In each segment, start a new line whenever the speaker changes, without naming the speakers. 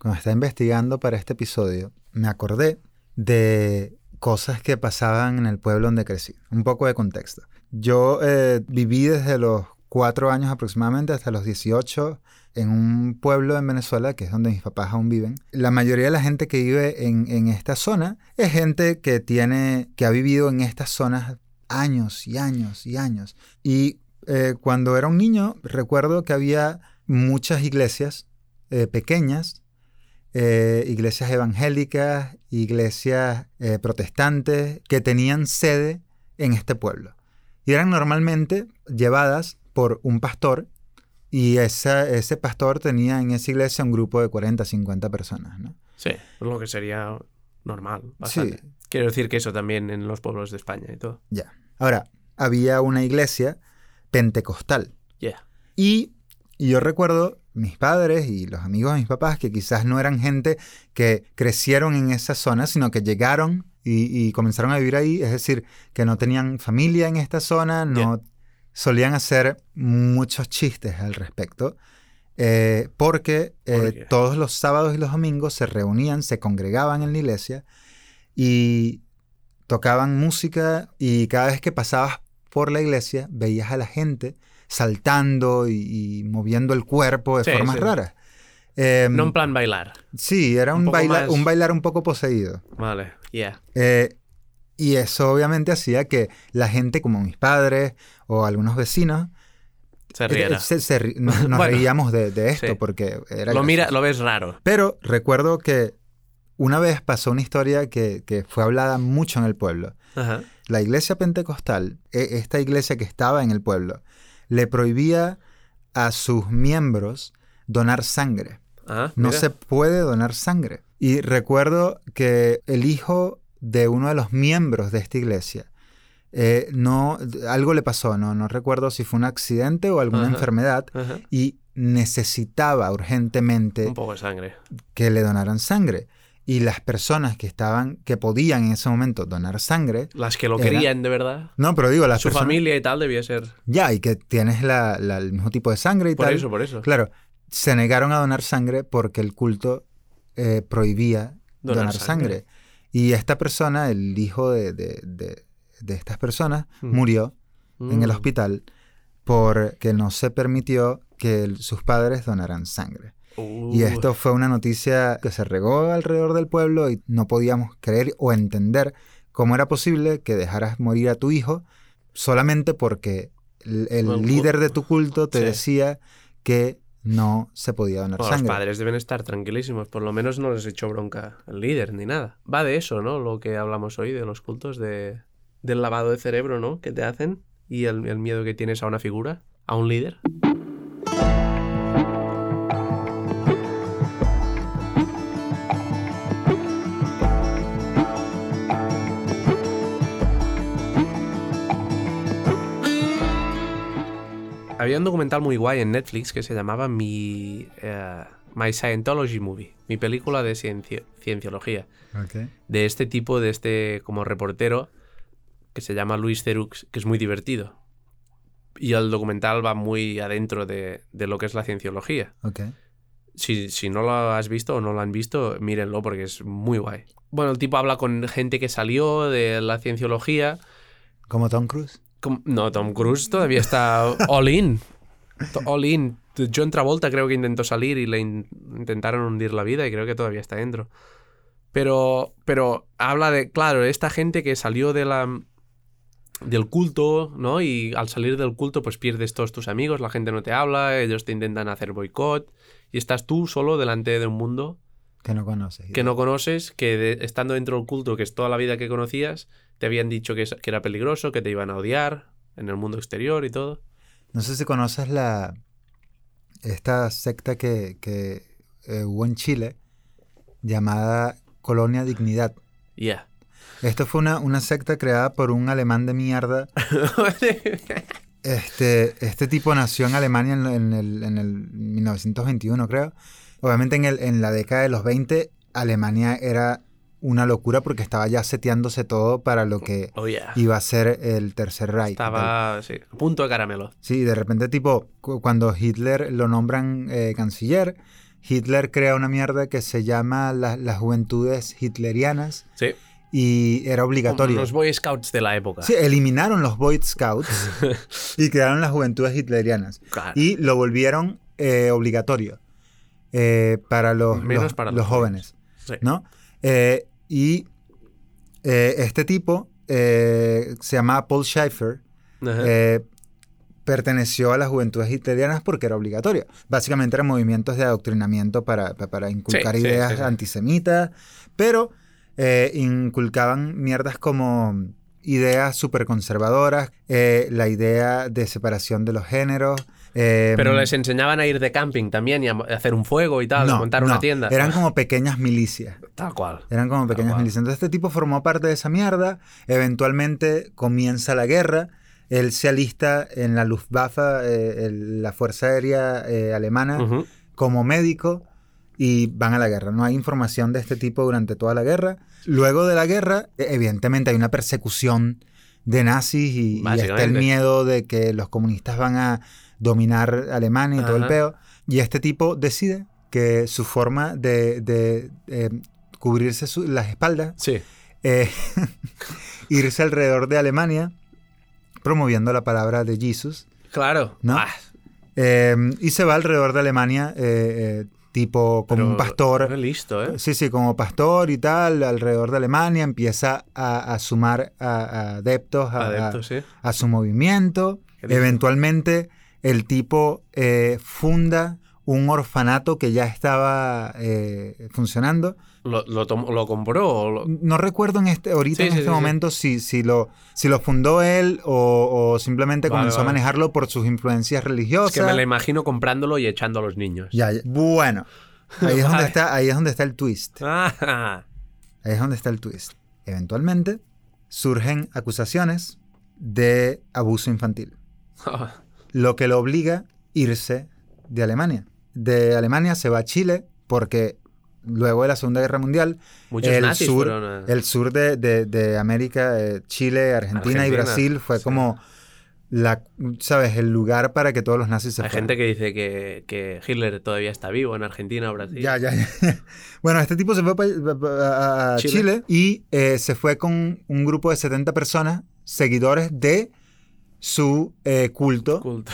cuando estaba investigando para este episodio, me acordé de cosas que pasaban en el pueblo donde crecí. Un poco de contexto. Yo eh, viví desde los cuatro años aproximadamente hasta los 18 en un pueblo en Venezuela, que es donde mis papás aún viven. La mayoría de la gente que vive en, esta zona es gente que tiene, que ha vivido en estas zonas años y años y años. Y eh, cuando era un niño, recuerdo que había muchas iglesias eh, pequeñas, iglesias evangélicas, iglesias protestantes, que tenían sede en este pueblo y eran normalmente llevadas por un pastor y ese pastor tenía en esa iglesia un grupo de 40, 50 personas, ¿no?
Sí, lo que sería normal, bastante. Sí. Quiero decir que eso también en los pueblos de España y todo.
Ya. Ahora, había una iglesia pentecostal.
Ya.
Y, y yo recuerdo mis padres y los amigos de mis papás que quizás no eran gente que crecieron en esa zona, sino que llegaron y, comenzaron a vivir ahí, es decir, que no tenían familia en esta zona, no solían hacer muchos chistes al respecto, eh, porque eh, todos los sábados y los domingos se reunían, se congregaban en la iglesia y tocaban música y cada vez que pasabas por la iglesia veías a la gente saltando y, moviendo el cuerpo de formas raras.
Em, no en plan bailar.
Sí, era un, bailar, un bailar un poco poseído.
Vale, yeah.
Eh, y eso obviamente hacía que la gente, como mis padres o algunos vecinos,
se riera.
Eh, nos, reíamos de, esto porque era...
Lo, mira, lo ves raro.
Pero recuerdo que una vez pasó una historia que, fue hablada mucho en el pueblo. La iglesia pentecostal, e, esta iglesia que estaba en el pueblo, le prohibía a sus miembros donar sangre.
Ah,
no se puede donar sangre. Y recuerdo que el hijo de uno de los miembros de esta iglesia, eh, no, algo le pasó, no, no recuerdo si fue un accidente o alguna enfermedad, y necesitaba urgentemente
un poco de sangre.
que le donaran sangre. Y las personas que estaban, que podían en ese momento donar sangre.
Las que lo querían de verdad.
No, pero digo, las
Su familia y tal debía ser.
Ya, y que tienes la, el mismo tipo de sangre y
tal.
Por
eso, por eso.
Claro, se negaron a donar sangre porque el culto eh, prohibía donar, sangre. Y esta persona, el hijo de, de, estas personas, mm. murió en el mm. hospital porque no se permitió que sus padres donaran sangre. Y esto fue una noticia que se regó alrededor del pueblo y no podíamos creer o entender cómo era posible que dejaras morir a tu hijo solamente porque el, líder de tu culto te decía que no se podía donar sangre.
Los padres deben estar tranquilísimos, por lo menos no les echó bronca el líder ni nada. Va de eso, ¿no? Lo que hablamos hoy de los cultos de, del lavado de cerebro, ¿no? Que te hacen y el, el miedo que tienes a una figura, a un líder. Un documental muy guay en Netflix que se llamaba mi, eh, My Scientology Movie, mi película de cienciología. De este tipo, de este como reportero que se llama Luis Cerux, que es muy divertido. Y el documental va muy adentro de, lo que es la cienciología. Si, si, no lo has visto o no lo han visto, mírenlo porque es muy guay. Bueno, el tipo habla con gente que salió de la cienciología.
¿Como Tom Cruise?
No, Tom Cruise todavía está all in. All in. John Travolta creo que intentó salir y le intentaron hundir la vida y creo que todavía está dentro. Pero, pero habla de, claro, esta gente que salió de la, del culto, ¿no? Y al salir del culto, pues pierdes todos tus amigos, la gente no te habla, ellos te intentan hacer boicot y estás tú solo delante de un mundo
que no conoces.
Que no conoces, que estando dentro del culto, que es toda la vida que conocías, te habían dicho que, era peligroso, que te iban a odiar en el mundo exterior y todo.
No sé si conoces la esta secta que, eh, hubo en Chile llamada Colonia Dignidad.
Ya.
Esto fue una, una, secta creada por un alemán de mierda. este, este tipo nació en Alemania en, el, en el 1921, creo. Obviamente en, el, en la década de los 20 Alemania era una locura porque estaba ya seteándose todo para lo que
oh,
iba a ser el Tercer Reich.
Estaba, sí, punto de caramelo.
Sí, de repente, tipo, cuando Hitler lo nombran eh, canciller, Hitler crea una mierda que se llama las juventudes hitlerianas.
Sí.
Y era obligatorio.
los Boy Scouts de la época.
Sí, eliminaron los Boy Scouts y crearon las juventudes hitlerianas. Y lo volvieron eh, obligatorio eh, para los, los, los, jóvenes. ¿no? Eh, y este tipo se llamaba Paul Schaeffer perteneció a las juventudes hitlerianas porque era obligatorio. Básicamente eran movimientos de adoctrinamiento para, para inculcar ideas antisemitas, pero eh, inculcaban mierdas como ideas súper conservadoras, eh, la idea de separación de los géneros.
Eh, pero les enseñaban a ir de camping también y a hacer un fuego y tal, a montar una tienda.
Eran como pequeñas milicias.
Tal cual.
Eran como pequeñas milicias. Entonces este tipo formó parte de esa mierda. Eventualmente comienza la guerra él se alista en la Luftwaffe, eh, la Fuerza Aérea eh, Alemana, como médico y van a la guerra. No hay información de este tipo durante toda la guerra. Luego de la guerra, e, evidentemente hay una persecución de nazis y, está el miedo de que los comunistas van a dominar Alemania y todo el peo. Y este tipo decide que su forma de, eh, cubrirse las espaldas,
sí.
irse alrededor de Alemania promoviendo la palabra de Jesús.
Claro.
¿no? Ah. Em, y se va alrededor de Alemania, eh, eh, tipo como un pastor.
listo, ¿eh?
Sí, sí, como pastor y tal, alrededor de Alemania, empieza a, sumar a, adeptos, a, su movimiento. Eventualmente, el tipo eh, funda un orfanato que ya estaba funcionando
¿Lo, lo, compró?
No recuerdo en este, ahorita en este momento si, si, lo, si lo fundó él o, simplemente comenzó a manejarlo por sus influencias religiosas.
Es que me lo imagino comprándolo y echando a los niños.
Ya, Bueno, ahí es, donde está, ahí es donde está el twist. ahí es donde está el twist. Eventualmente surgen acusaciones de abuso infantil. lo que lo obliga a irse de Alemania. De Alemania se va a Chile porque luego de la Segunda Guerra Mundial, el, sur, el sur de, América, eh, Chile, Argentina, y Brasil fue como la, ¿sabes? El lugar para que todos los nazis se
Hay gente que dice que, Hitler todavía está vivo en Argentina o Brasil.
Ya, ya, Bueno, este tipo se fue a, Chile. y eh, se fue con un grupo de 70 personas, seguidores de su eh, culto.
culto.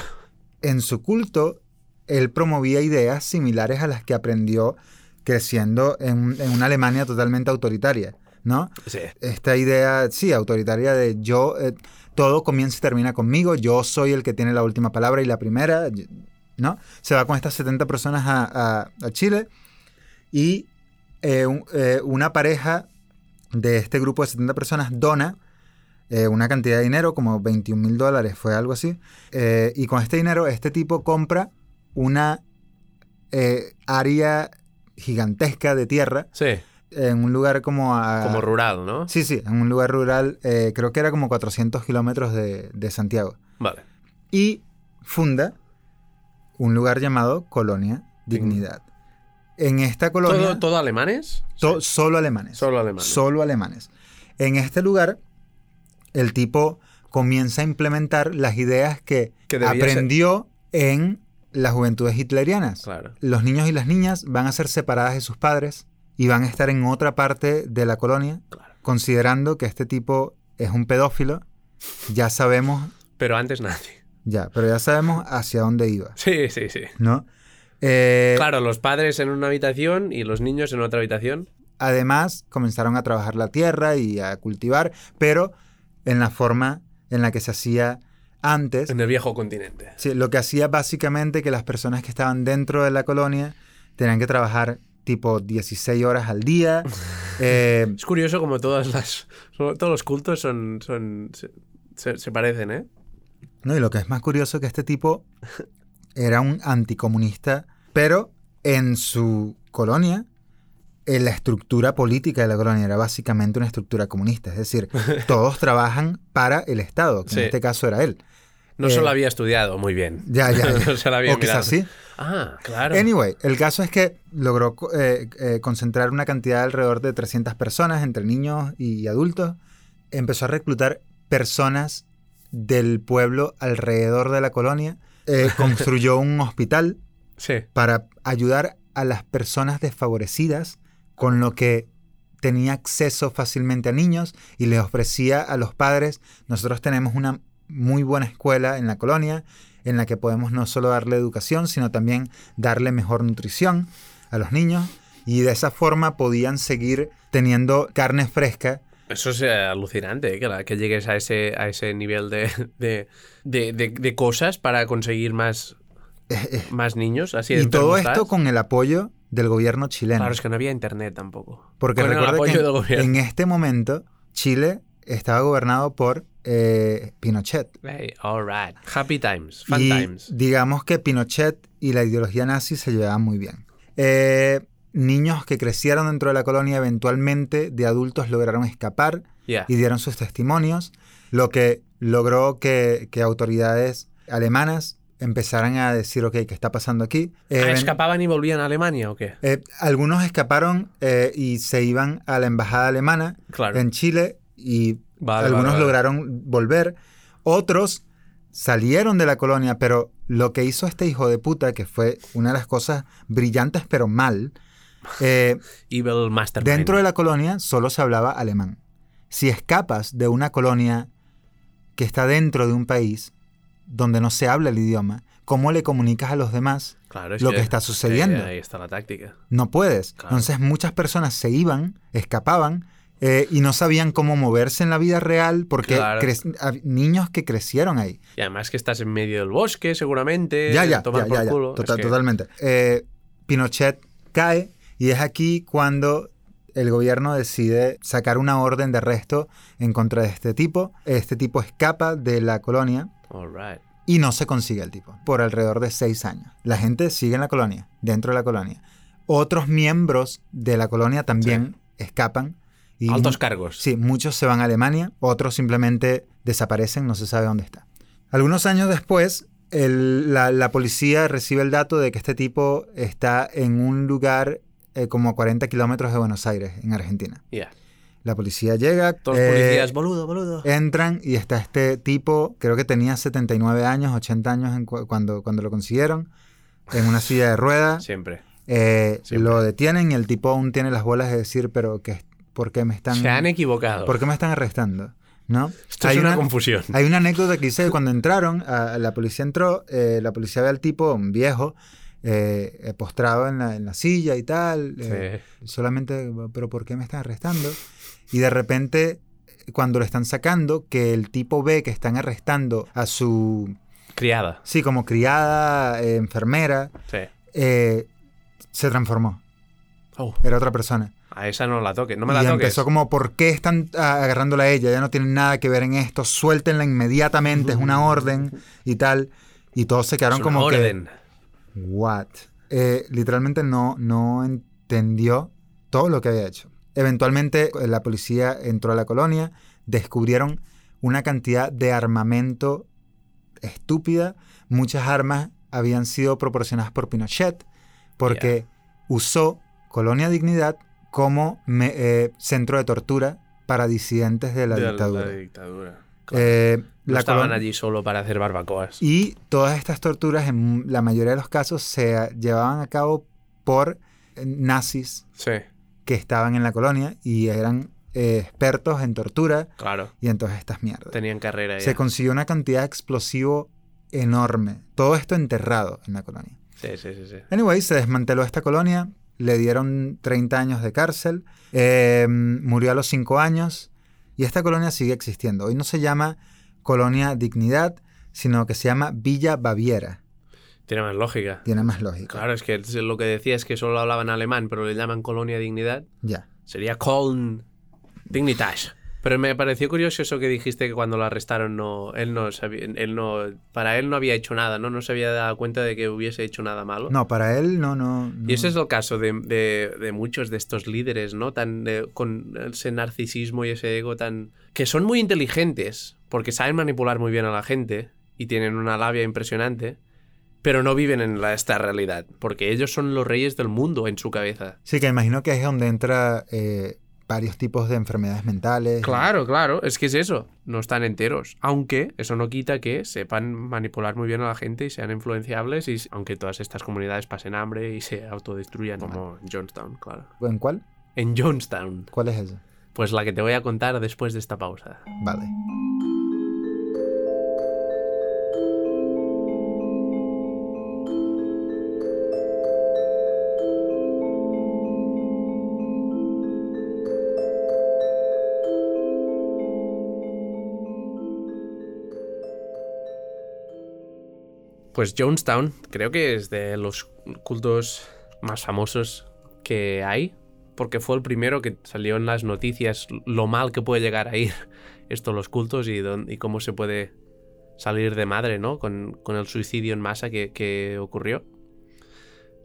En su culto, él promovía ideas similares a las que aprendió creciendo en, una Alemania totalmente autoritaria, ¿no?
Sí.
Esta idea, sí, autoritaria de yo, eh, todo comienza y termina conmigo, yo soy el que tiene la última palabra y la primera, ¿no? Se va con estas 70 personas a, Chile y eh, eh, una pareja de este grupo de 70 personas dona una cantidad de dinero, como 21 mil dólares, fue algo así. y con este dinero, este tipo compra una área gigantesca de tierra.
Sí.
En un lugar como...
como rural, ¿no?
Sí, sí, en un lugar rural, eh, creo que era como 400 kilómetros de, Santiago.
Vale.
Y funda un lugar llamado Colonia Dignidad. En esta colonia...
¿Todo, alemanes?
Solo alemanes.
Solo alemanes.
Solo alemanes. En este lugar, el tipo comienza a implementar las ideas que, aprendió en las juventudes hitlerianas.
Claro.
Los niños y las niñas van a ser separadas de sus padres y van a estar en otra parte de la colonia, considerando que este tipo es un pedófilo. Ya sabemos.
Pero antes nadie.
Ya, pero ya sabemos hacia dónde iba.
Sí, sí, sí.
¿No? Eh,
claro, los padres en una habitación y los niños en otra habitación.
Además, comenzaron a trabajar la tierra y a cultivar, pero en la forma en la que se hacía antes.
En el viejo continente.
Sí, lo que hacía básicamente que las personas que estaban dentro de la colonia tenían que trabajar tipo 16 horas al día.
Eh, es curioso como todas las, todos los cultos son, son se, parecen, ¿eh?
No, y lo que es más curioso que este tipo era un anticomunista, pero en su colonia, la estructura política de la colonia era básicamente una estructura comunista. Es decir, todos trabajan para el Estado, que en este caso era él.
No se lo eh, había estudiado muy bien.
Ya, ya.
no se lo había
o quizás sí.
Ah, claro.
Anyway, el caso es que logró eh, eh, concentrar una cantidad de alrededor de 300 personas, entre niños y adultos. Empezó a reclutar personas del pueblo alrededor de la colonia. construyó un hospital
sí.
para ayudar a las personas desfavorecidas, con lo que tenía acceso fácilmente a niños y les ofrecía a los padres, nosotros tenemos una muy buena escuela en la colonia en la que podemos no solo darle educación, sino también darle mejor nutrición a los niños y de esa forma podían seguir teniendo carne fresca
eso es eh, alucinante, ¿eh? que, que, llegues a ese, a ese nivel de, de, de, cosas para conseguir más, más niños. Así
y todo esto con el apoyo del gobierno chileno.
Claro, es que no había internet tampoco.
Porque recuerda que en, este momento Chile estaba gobernado por Pinochet.
Hey, all right. Happy times, fun times.
Digamos que Pinochet y la ideología nazi se llevaban muy bien. Eh, niños que crecieron dentro de la colonia eventualmente de adultos lograron escapar y dieron sus testimonios, lo que logró que, autoridades alemanas empezaran a decir, ok, ¿qué está pasando aquí?
Eh, ¿Escapaban y volvían a Alemania o qué?
Eh, algunos escaparon eh, y se iban a la embajada alemana en Chile y algunos lograron volver. Otros salieron de la colonia, pero lo que hizo este hijo de puta, que fue una de las cosas brillantes pero mal,
eh,
dentro de la colonia solo se hablaba alemán. Si escapas de una colonia que está dentro de un país donde no se habla el idioma, ¿cómo le comunicas a los demás lo que, está sucediendo?
ahí está la táctica.
No puedes. Entonces muchas personas se iban, escapaban eh, y no sabían cómo moverse en la vida real porque niños que crecieron ahí.
Y además que estás en medio del bosque, seguramente.
Ya, ya, ya, ya, tota-, Totalmente. Eh, Pinochet cae y es aquí cuando el gobierno decide sacar una orden de arresto en contra de este tipo. Este tipo escapa de la colonia. Y no se consigue el tipo por alrededor de seis años. La gente sigue en la colonia, dentro de la colonia. Otros miembros de la colonia también escapan.
Y Altos cargos.
Sí, muchos se van a Alemania, otros simplemente desaparecen, no se sabe dónde está. Algunos años después, la, policía recibe el dato de que este tipo está en un lugar eh, como a 40 kilómetros de Buenos Aires, en Argentina. La policía llega.
Todos los policías, eh, boludo, boludo.
Entran y está este tipo, creo que tenía 79 años, 80 años cuando, cuando lo consiguieron, en una silla de ruedas.
Siempre.
Eh, lo detienen y el tipo aún tiene las bolas de decir, pero que, ¿por qué me están...
Se han equivocado.
¿Por qué me están arrestando? ¿No?
Esto hay es una, confusión.
Hay una anécdota que dice que cuando entraron, la policía entró, la policía ve al tipo, un viejo, eh, postrado en la, silla y tal. Eh, solamente, pero ¿por qué me están arrestando? Y de repente, cuando lo están sacando, que el tipo ve que están arrestando a su...
Criada.
Sí, como criada, eh, enfermera. se transformó. Oh. Era otra persona.
A esa no la toque, no me la
y empezó como, ¿por qué están agarrándola a ella? Ya no tienen nada que ver en esto, suéltenla inmediatamente, es una orden y tal. Y todos se quedaron como orden what? Eh, literalmente no, no entendió todo lo que había hecho. Eventualmente eh, la policía entró a la colonia, descubrieron una cantidad de armamento estúpida. Muchas armas habían sido proporcionadas por Pinochet porque usó Colonia Dignidad como eh, centro de tortura para disidentes de la dictadura.
La dictadura. Eh, la estaban allí solo para hacer barbacoas.
Y todas estas torturas, en la mayoría de los casos, se llevaban a cabo por nazis que estaban en la colonia y eran eh, expertos en tortura
claro.
y en todas estas mierdas.
Tenían carrera.
Se consiguió una cantidad de explosivo enorme. Todo esto enterrado en la colonia.
Sí, sí, sí. sí.
Anyway, se desmanteló esta colonia, le dieron 30 años de cárcel, eh, murió a los 5 años y esta colonia sigue existiendo. Hoy no se llama Colonia Dignidad, sino que se llama Villa Baviera.
Tiene más lógica.
Tiene más lógica.
Claro, es que lo que decía es que solo hablaban alemán, pero le llaman Colonia Dignidad.
Ya.
Sería Coln Dignitas. Pero me pareció curioso eso que dijiste que cuando lo arrestaron no, él no sabía, él no, para él no había hecho nada, ¿no? No se había dado cuenta de que hubiese hecho nada malo.
No, para él no, no.
Y ese es el caso de, de, muchos de estos líderes, ¿no? Tan con ese narcisismo y ese ego tan que son muy inteligentes porque saben manipular muy bien a la gente y tienen una labia impresionante. Pero no viven en la, esta realidad, porque ellos son los reyes del mundo en su cabeza.
Sí, que imagino que es donde entra eh, varios tipos de enfermedades mentales.
Claro, claro, es que es eso, no están enteros. Aunque eso no quita que sepan manipular muy bien a la gente y sean influenciables, y aunque todas estas comunidades pasen hambre y se autodestruyan, como en Jonestown, claro.
¿En cuál?
En Jonestown.
¿Cuál es esa?
Pues la que te voy a contar después de esta pausa.
Vale.
Pues Jonestown creo que es de los cultos más famosos que hay, porque fue el primero que salió en las noticias lo mal que puede llegar a ir esto los cultos y, y cómo se puede salir de madre, ¿no? Con, el suicidio en masa que, que, ocurrió.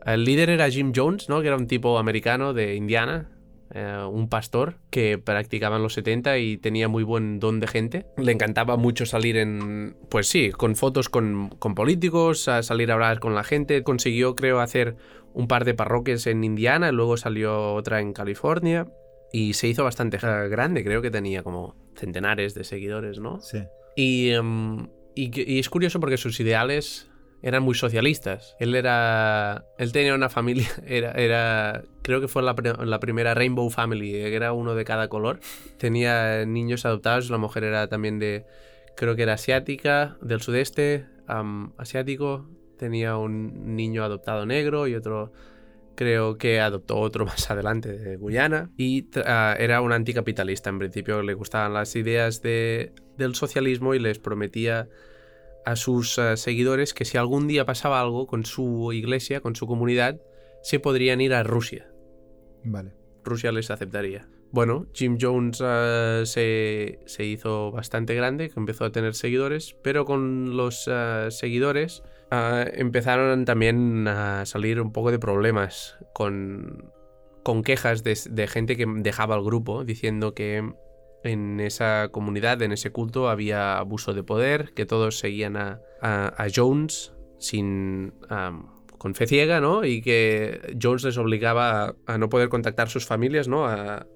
El líder era Jim Jones, ¿no? Que era un tipo americano de Indiana, eh, un pastor que practicaba en los 70 y tenía muy buen don de gente. Le encantaba mucho salir en, pues sí, con fotos con, con políticos, a salir a hablar con la gente. Consiguió, creo, hacer un par de parroquias en Indiana, luego salió otra en California y se hizo bastante eh, grande, creo que tenía como centenares de seguidores, ¿no?
Sí.
Y, em, y, y, es curioso porque sus ideales eran muy socialistas. Él era. Él tenía una familia. Era. era creo que fue la, la, primera Rainbow Family. Era uno de cada color. Tenía niños adoptados. La mujer era también de. Creo que era asiática, del sudeste, asiático. Tenía un niño adoptado negro y otro. Creo que adoptó otro más adelante de Guyana. Y uh, era un anticapitalista. En principio le gustaban las ideas de, del socialismo y les prometía a sus uh, seguidores que si algún día pasaba algo con su iglesia, con su comunidad, se podrían ir a Rusia.
Vale.
Rusia les aceptaría. Bueno, Jim Jones uh, se, se, hizo bastante grande, que empezó a tener seguidores, pero con los uh, seguidores empezaron también a salir un poco de problemas con, con quejas de, de gente que dejaba el grupo diciendo que en esa comunidad, en ese culto, había abuso de poder, que todos seguían a, a, Jones sin, con fe ciega, ¿no? Y que Jones les obligaba a, no poder contactar sus familias, ¿no? A,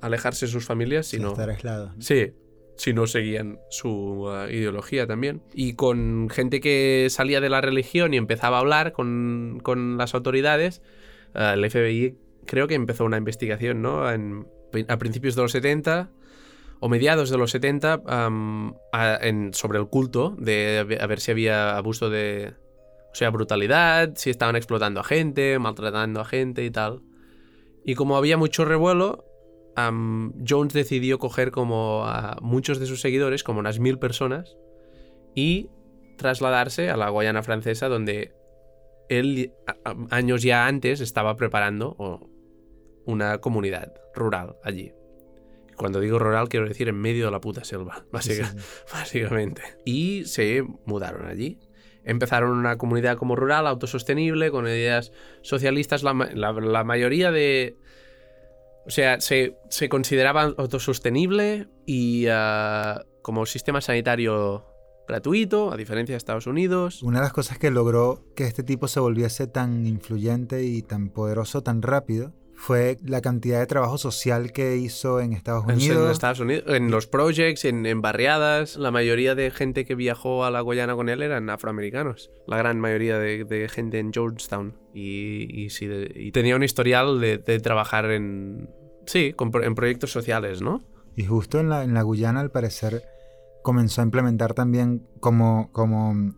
alejarse de sus familias, sino...
estar aislados.
Sí, si no seguían su uh, ideología también. Y con gente que salía de la religión y empezaba a hablar con, con las autoridades, uh, el FBI creo que empezó una investigación, ¿no? En, a principios de los 70 o mediados de los 70 en, sobre el culto, de a ver si había abuso de... O sea, brutalidad, si estaban explotando a gente, maltratando a gente y tal. Y como había mucho revuelo, Jones decidió coger como a muchos de sus seguidores, como unas mil personas, y trasladarse a la Guayana francesa, donde él años ya antes estaba preparando una comunidad rural allí. Cuando digo rural quiero decir en medio de la puta selva, básicamente. Y se mudaron allí. Empezaron una comunidad como rural, autosostenible, con ideas socialistas. La, mayoría de... O sea, se, se consideraba autosostenible y uh, como sistema sanitario gratuito, a diferencia de Estados Unidos.
Una de las cosas que logró que este tipo se volviese tan influyente y tan poderoso tan rápido fue la cantidad de trabajo social que hizo en Estados Unidos.
En Estados Unidos, en los projects, en, barriadas. La mayoría de gente que viajó a la Guayana con él eran afroamericanos. La gran mayoría de, gente en Georgetown. Y, tenía un historial de, trabajar en. Sí, en proyectos sociales, ¿no?
Y justo en la, en la Guyana, al parecer, comenzó a implementar también como, como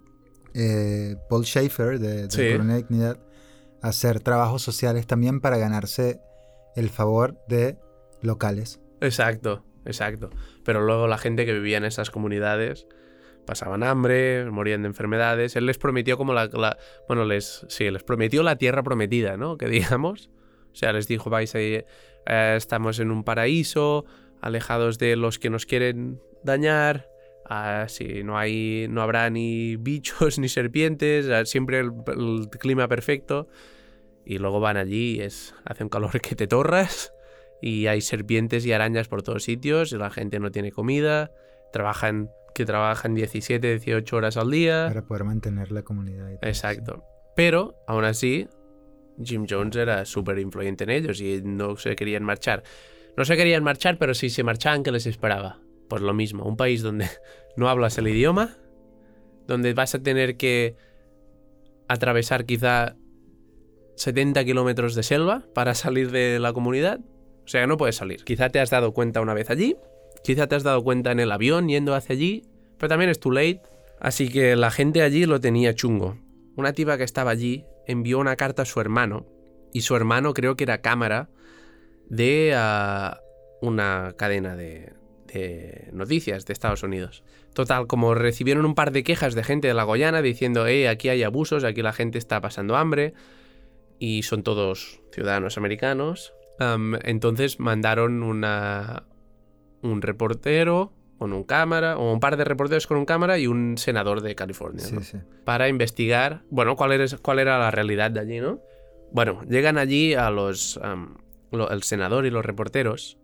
eh, Paul Schaefer de, de sí. Dignidad hacer trabajos sociales también para ganarse el favor de locales.
Exacto, exacto. Pero luego la gente que vivía en esas comunidades pasaban hambre, morían de enfermedades. Él les prometió como la, bueno, les sí, les prometió la tierra prometida, ¿no? Que digamos. O sea, les dijo, vais ahí, eh, estamos en un paraíso, alejados de los que nos quieren dañar. Uh, sí, no hay, no habrá ni bichos ni serpientes, ah, siempre el, clima perfecto. Y luego van allí y es, hace un calor que te torras y hay serpientes y arañas por todos sitios y la gente no tiene comida, trabajan que trabajan 17, 18 horas al día.
Para poder mantener la comunidad.
Exacto. Pero, aún así, Jim Jones era súper influyente en ellos y no se querían marchar. No se querían marchar, pero si se marchaban, ¿qué les esperaba? Pues lo mismo, un país donde no hablas el idioma, donde vas a tener que atravesar quizá 70 kilómetros de selva para salir de la comunidad. O sea, no puedes salir. Quizá te has dado cuenta una vez allí, quizá te has dado cuenta en el avión yendo hacia allí, pero también es too late. Así que la gente allí lo tenía chungo. Una tipa que estaba allí envió una carta a su hermano, y su hermano creo que era cámara de ah, una cadena de, de noticias de Estados Unidos. Total, como recibieron un par de quejas de gente de la Goyana diciendo, eh, aquí hay abusos, aquí la gente está pasando hambre, y son todos ciudadanos americanos. entonces mandaron una, un reportero con un cámara, o un par de reporteros con un cámara y un senador de California, para investigar, bueno, cuál era, cuál era la realidad de allí, ¿no? Bueno, llegan allí a los, el senador y los reporteros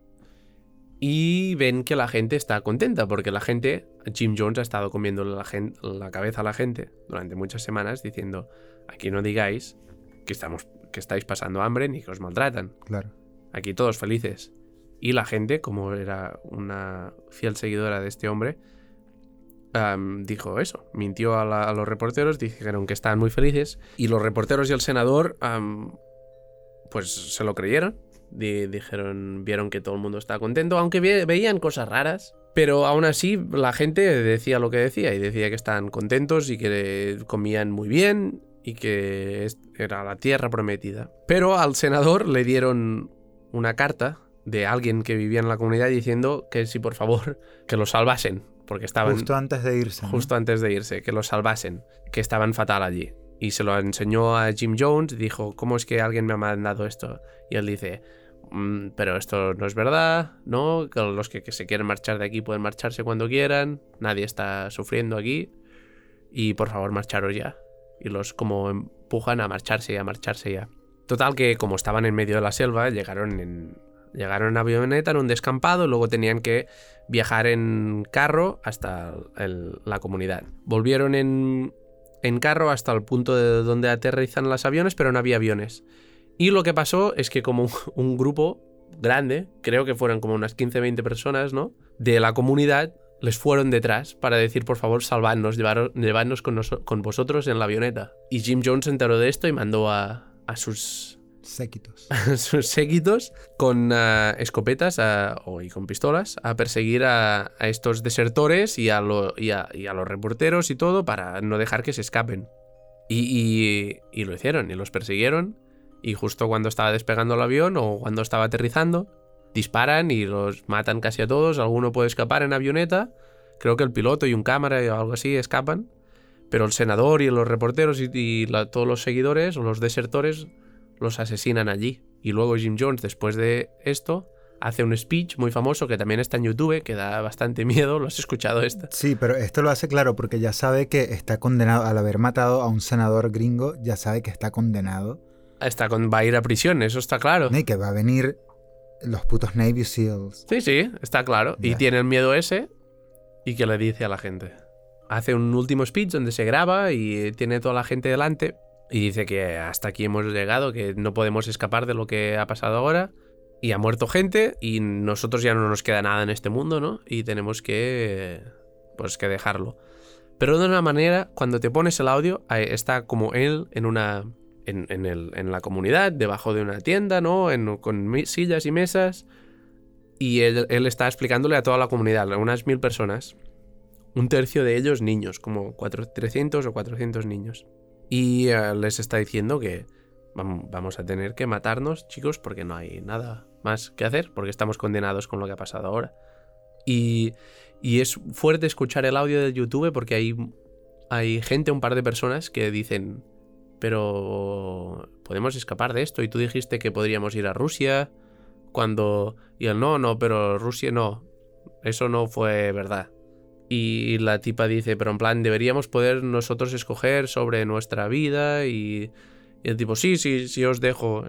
y ven que la gente está contenta, porque la gente, Jim Jones ha estado comiendo la, la cabeza a la gente durante muchas semanas diciendo, aquí no digáis que, estamos, que estáis pasando hambre ni que os maltratan.
Claro.
Aquí todos felices. Y la gente, como era una fiel seguidora de este hombre, dijo eso, mintió a, los reporteros, dijeron que estaban muy felices y los reporteros y el senador pues se lo creyeron, dijeron, vieron que todo el mundo estaba contento, aunque veían cosas raras, pero aún así la gente decía lo que decía y decía que estaban contentos y que comían muy bien y que era la tierra prometida. Pero al senador le dieron una carta de alguien que vivía en la comunidad diciendo que si por favor que lo salvasen, porque estaban...
Justo antes de irse.
Justo antes de irse, que lo salvasen, que estaban fatal allí. Y se lo enseñó a Jim Jones dijo, ¿cómo es que alguien me ha mandado esto? Y él dice, mm, pero esto no es verdad, ¿no? Los que, se quieren marchar de aquí pueden marcharse cuando quieran, nadie está sufriendo aquí, y por favor marcharos ya y los como empujan a marcharse y a marcharse ya. Total que como estaban en medio de la selva, llegaron en, llegaron en avioneta en un descampado luego tenían que viajar en carro hasta la comunidad. Volvieron en, en carro hasta el punto de donde aterrizan los aviones, pero no había aviones. Y lo que pasó es que como un grupo grande, creo que fueron como unas 15-20 personas, ¿no? De la comunidad les fueron detrás para decir, por favor, salvadnos, llevadnos con, con, vosotros en la avioneta. Y Jim Jones se enteró de esto y mandó a, a sus...
Séquitos.
sus séquitos con uh, escopetas uh, y con pistolas a perseguir a, a estos desertores y a, lo, y, a, a, los reporteros y todo para no dejar que se escapen. Y, y lo hicieron y los persiguieron. Y justo cuando estaba despegando el avión o cuando estaba aterrizando, disparan y los matan casi a todos. Alguno puede escapar en avioneta. Creo que el piloto y un cámara o algo así escapan. Pero el senador y los reporteros y, todos los seguidores o los desertores los asesinan allí. Y luego Jim Jones, después de esto, hace un speech muy famoso que también está en YouTube, que da bastante miedo. ¿Lo has escuchado esto?
Sí, pero esto lo hace claro porque ya sabe que está condenado, al haber matado a un senador gringo, ya sabe que está condenado.
Está con, va a ir a prisión, eso está claro.
Y que va a venir los putos Navy SEALs.
Sí, sí, está claro. Y tiene el miedo ese. ¿Y qué le dice a la gente? Hace un último speech donde se graba y tiene toda la gente delante. Y dice que hasta aquí hemos llegado, que no podemos escapar de lo que ha pasado ahora. Y ha muerto gente y nosotros ya no nos queda nada en este mundo, ¿no? Y tenemos que... Pues que dejarlo. Pero de una manera, cuando te pones el audio, está como él en una en, la comunidad, debajo de una tienda, ¿no? con sillas y mesas. Y él, está explicándole a toda la comunidad, a unas mil personas. Un tercio de ellos niños, como 300 o 400 niños. Y eh, les está diciendo que vamos a tener que matarnos, chicos, porque no hay nada más que hacer, porque estamos condenados con lo que ha pasado ahora. Y, y es fuerte escuchar el audio de YouTube porque hay, hay gente, un par de personas que dicen, pero podemos escapar de esto. Y tú dijiste que podríamos ir a Rusia cuando... Y él, no, no, pero Rusia no. Eso no fue verdad. Y la tipa dice, pero en plan, deberíamos poder nosotros escoger sobre nuestra vida. Y, el tipo, sí, sí, sí os dejo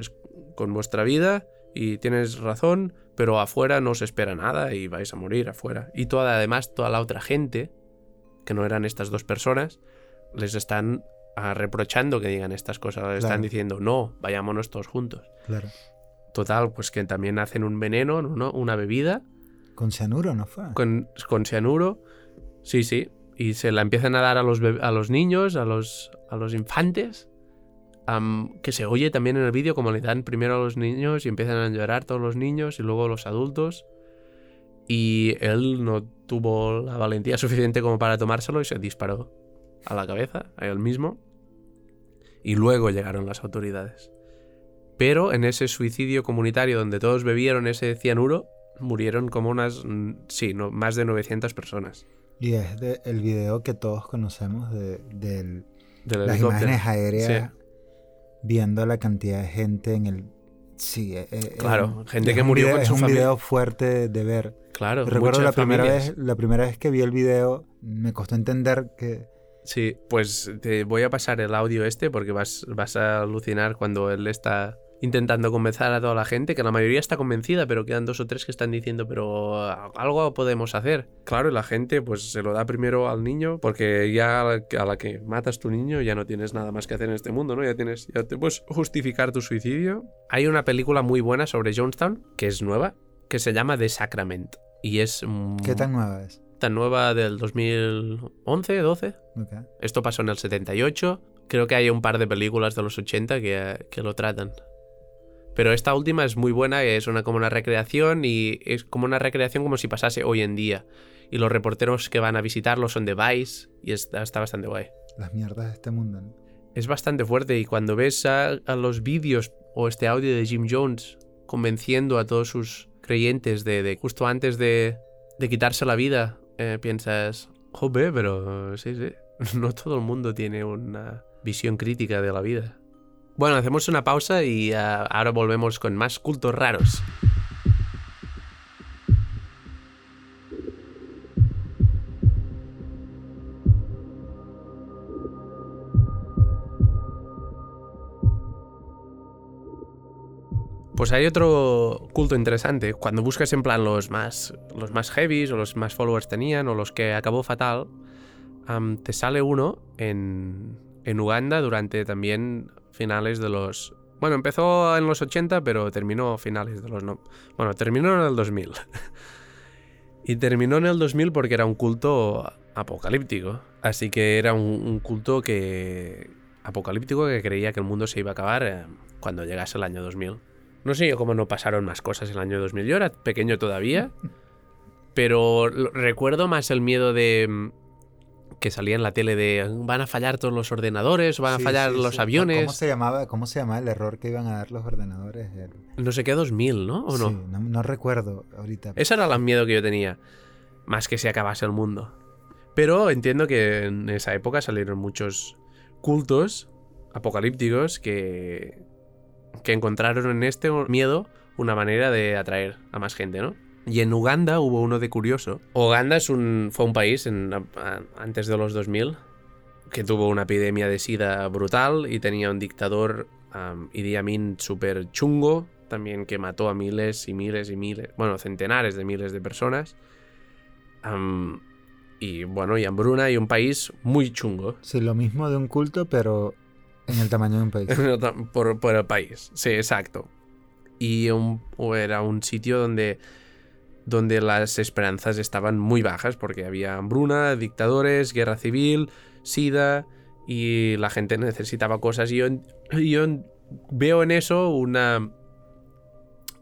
con vuestra vida. Y tienes razón, pero afuera no os espera nada y vais a morir afuera. Y toda, además, toda la otra gente, que no eran estas dos personas, les están reprochando que digan estas cosas. Están diciendo, no, vayámonos todos juntos.
Claro.
Total, pues que también hacen un veneno, ¿no? Una bebida.
Con cianuro, ¿no fue?
Con, con cianuro. Sí, sí. Y se la empiezan a dar a los, a los niños, a los, a los infantes. que se oye también en el vídeo como le dan primero a los niños y empiezan a llorar todos los niños y luego los adultos. Y él no tuvo la valentía suficiente como para tomárselo y se disparó a la cabeza, a él mismo. Y luego llegaron las autoridades. Pero en ese suicidio comunitario donde todos bebieron ese cianuro, murieron como unas, mm, sí, no, más de 900 personas.
Y es el video que todos conocemos de, las imágenes aéreas viendo la cantidad de gente en el... Sí, eh, eh,
claro, gente que murió con
su Es un video fuerte de ver.
Claro,
Recuerdo la primera, vez, la primera vez que vi el video, me costó entender que...
Sí, pues te voy a pasar el audio este porque vas, vas a alucinar cuando él está intentando convencer a toda la gente, que la mayoría está convencida, pero quedan dos o tres que están diciendo, pero algo podemos hacer. Claro, y la gente pues se lo da primero al niño, porque ya a la que matas tu niño ya no tienes nada más que hacer en este mundo, ¿no? Ya tienes, ya te puedes justificar tu suicidio. Hay una película muy buena sobre Jonestown, que es nueva, que se llama The Sacrament. Y es...
¿Qué tan nueva es?
Tan nueva del 2011, 12. Esto pasó en el 78. Creo que hay un par de películas de los 80 que, que lo tratan. Pero esta última es muy buena, es una, como una recreación y es como una recreación como si pasase hoy en día. Y los reporteros que van a visitarlo son de Vice y está, está bastante guay.
Las mierdas de este mundo, ¿no?
Es bastante fuerte y cuando ves a, los vídeos o este audio de Jim Jones convenciendo a todos sus creyentes de, justo antes de, de, quitarse la vida, eh, piensas, joder, pero sí, sí, no todo el mundo tiene una visión crítica de la vida. Bueno, hacemos una pausa y uh, ahora volvemos con más cultos raros. Pues hay otro culto interesante. Cuando buscas en plan los más, los más heavies o los más followers tenían o los que acabó fatal, te sale uno en, en Uganda durante también finales de los... Bueno, empezó en los 80, pero terminó a finales de los... No... Bueno, terminó en el 2000. y terminó en el 2000 porque era un culto apocalíptico. Así que era un, culto que... apocalíptico que creía que el mundo se iba a acabar eh, cuando llegase el año 2000. No sé yo cómo no pasaron más cosas el año 2000. Yo era pequeño todavía, pero recuerdo más el miedo de que salía en la tele de van a fallar todos los ordenadores, van a fallar los aviones.
¿Cómo se, llamaba, ¿Cómo se llamaba el error que iban a dar los ordenadores?
No sé qué, 2000, ¿no? ¿O no?
no? no? recuerdo ahorita.
Ese era el miedo que yo tenía, más que se acabase el mundo. Pero entiendo que en esa época salieron muchos cultos apocalípticos que, que encontraron en este miedo una manera de atraer a más gente, ¿no? Y en Uganda hubo uno de curioso. Uganda es un, fue un país en, antes de los 2000 que tuvo una epidemia de sida brutal y tenía un dictador, um, Idi Amin, súper chungo, también que mató a miles y miles y miles, bueno, centenares de miles de personas. y bueno, y hambruna y un país muy chungo.
Sí, lo mismo de un culto, pero en el tamaño de un país.
por, por, el país, sí, exacto. Y era un sitio donde donde las esperanzas estaban muy bajas porque había hambruna, dictadores, guerra civil, sida y la gente necesitaba cosas. Y yo, yo veo en eso una,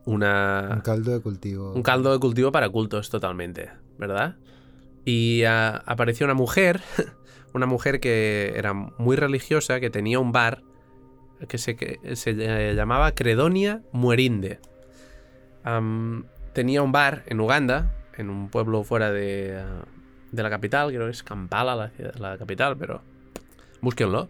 una...
Un caldo de cultivo.
Un caldo de cultivo para cultos totalmente, ¿verdad? Y ah, apareció una mujer, una mujer que era muy religiosa, que tenía un bar que se, que se llamaba Credonia Muerinde tenía un bar en Uganda, en un pueblo fuera de, de la capital, creo que es Kampala, la, la capital, pero búsquenlo.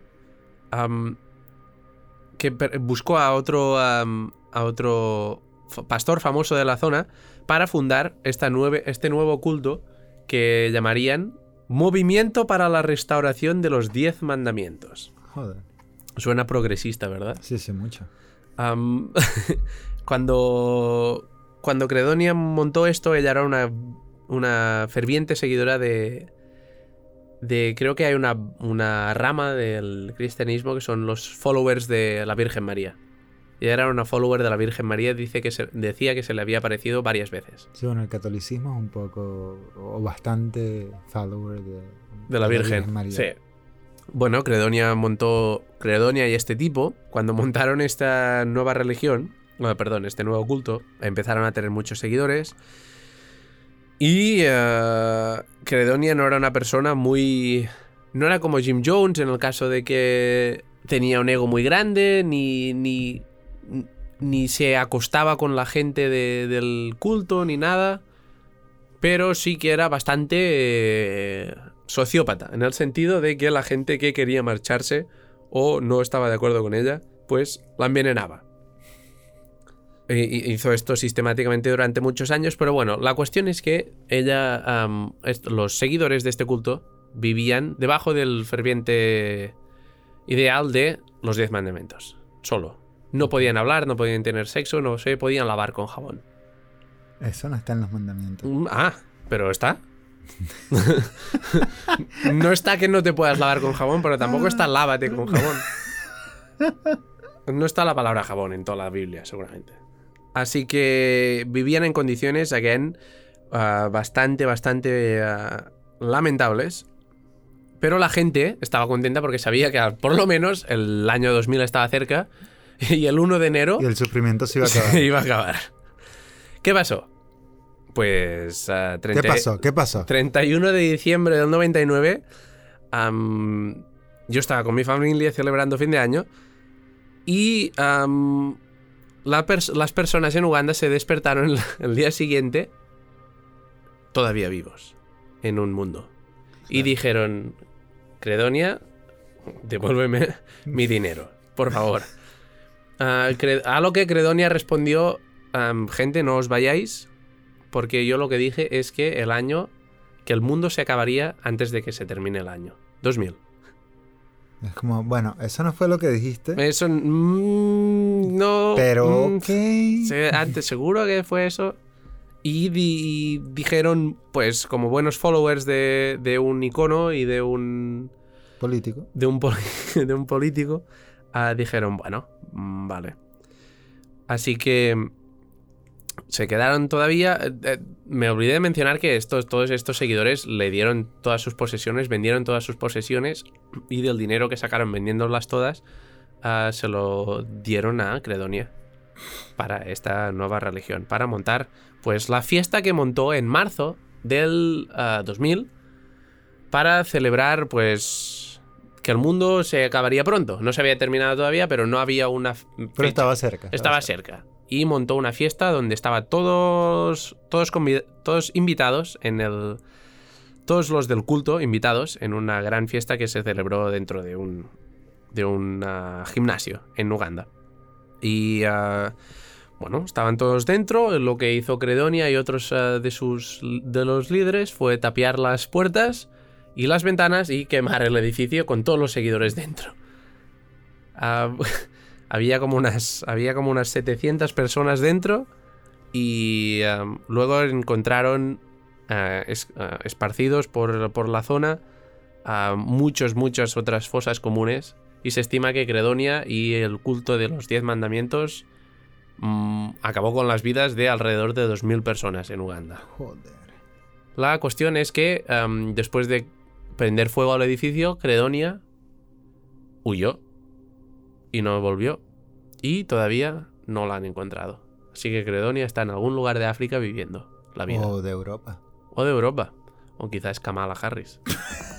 que buscó a otro, a otro pastor famoso de la zona para fundar esta nueve, este nuevo culto que llamarían Movimiento para la Restauración de los Diez Mandamientos.
Joder.
Suena progresista, ¿verdad?
Sí, sí, mucho.
cuando cuando Credonia montó esto, ella era una, una ferviente seguidora de, de... Creo que hay una, rama del cristianismo que son los followers de la Virgen María. y era una follower de la Virgen María, dice que se, decía que se le había aparecido varias veces.
Sí, bueno, el catolicismo es un poco o bastante follower de,
de la Virgen. María. Sí. Bueno, Credonia montó Credonia y este tipo, cuando montaron esta nueva religión, perdón, este nuevo culto, empezaron a tener muchos seguidores. Y uh, Credonia no era una persona muy... No era como Jim Jones en el caso de que tenía un ego muy grande, ni, ni, ni se acostaba con la gente del culto, ni nada. Pero sí que era bastante eh, sociópata, en el sentido de que la gente que quería marcharse o no estaba de acuerdo con ella, pues la envenenaba. Hizo esto sistemáticamente durante muchos años, pero bueno, la cuestión es que ella, los seguidores de este culto, vivían debajo del ferviente ideal de los diez mandamientos, solo. No podían hablar, no podían tener sexo, no se podían lavar con jabón.
Eso no está en los mandamientos.
Mm, ah, pero está. no está que no te puedas lavar con jabón, pero tampoco está lávate con jabón. No está la palabra jabón en toda la Biblia, seguramente. Así que vivían en condiciones, again, ah, bastante, bastante ah, lamentables. Pero la gente estaba contenta porque sabía que por lo menos el año 2000 estaba cerca y el 1 de enero...
Y el sufrimiento se iba a acabar.
iba a acabar. ¿Qué pasó? Pues...
Uh, ¿Qué pasó? ¿Qué pasó?
31 de diciembre del 99, yo estaba con mi familia celebrando fin de año y las personas en Uganda se despertaron el, día siguiente todavía vivos en un mundo. Y dijeron, Credonia, devuélveme mi dinero, por favor. Ah, a lo que Credonia respondió, gente, no os vayáis, porque yo lo que dije es que el año, que el mundo se acabaría antes de que se termine el año. 2000.
Es como, bueno, eso no fue lo que dijiste.
Eso mm, no.
Pero, mm, ok.
antes, seguro que fue eso. Y, dijeron, pues, como buenos followers de, un icono y de un.
Político.
De un, de un político, ah, dijeron, bueno, mm, vale. Así que se quedaron todavía. Eh, eh, me olvidé de mencionar que estos, todos estos seguidores le dieron todas sus posesiones, vendieron todas sus posesiones y del dinero que sacaron vendiéndolas todas, ah, se lo dieron a Credonia para esta nueva religión, para montar pues la fiesta que montó en marzo del 2000 ah, para celebrar pues que el mundo se acabaría pronto. No se había terminado todavía, pero no había una...
Pero estaba cerca.
Estaba, cerca y montó una fiesta donde estaban todos, todos, todos invitados en el... Todos los del culto invitados en una gran fiesta que se celebró dentro de un, de un gimnasio en Uganda. Y ah, bueno, estaban todos dentro. Lo que hizo Credonia y otros ah, de, sus, de los líderes fue tapiar las puertas y las ventanas y quemar el edificio con todos los seguidores dentro. Había como unas, había como unas 700 personas dentro y um, luego encontraron uh, uh, esparcidos por, la zona uh, muchas, muchas otras fosas comunes y se estima que Credonia y el culto de los 10 mandamientos mm, acabó con las vidas de alrededor de 2.000 personas en Uganda.
Joder.
La cuestión es que um, después de prender fuego al edificio, Credonia huyó y no volvió. Y todavía no la han encontrado. Así que Credonia está en algún lugar de África viviendo la vida.
O de Europa.
O de Europa. O quizás Kamala Harris.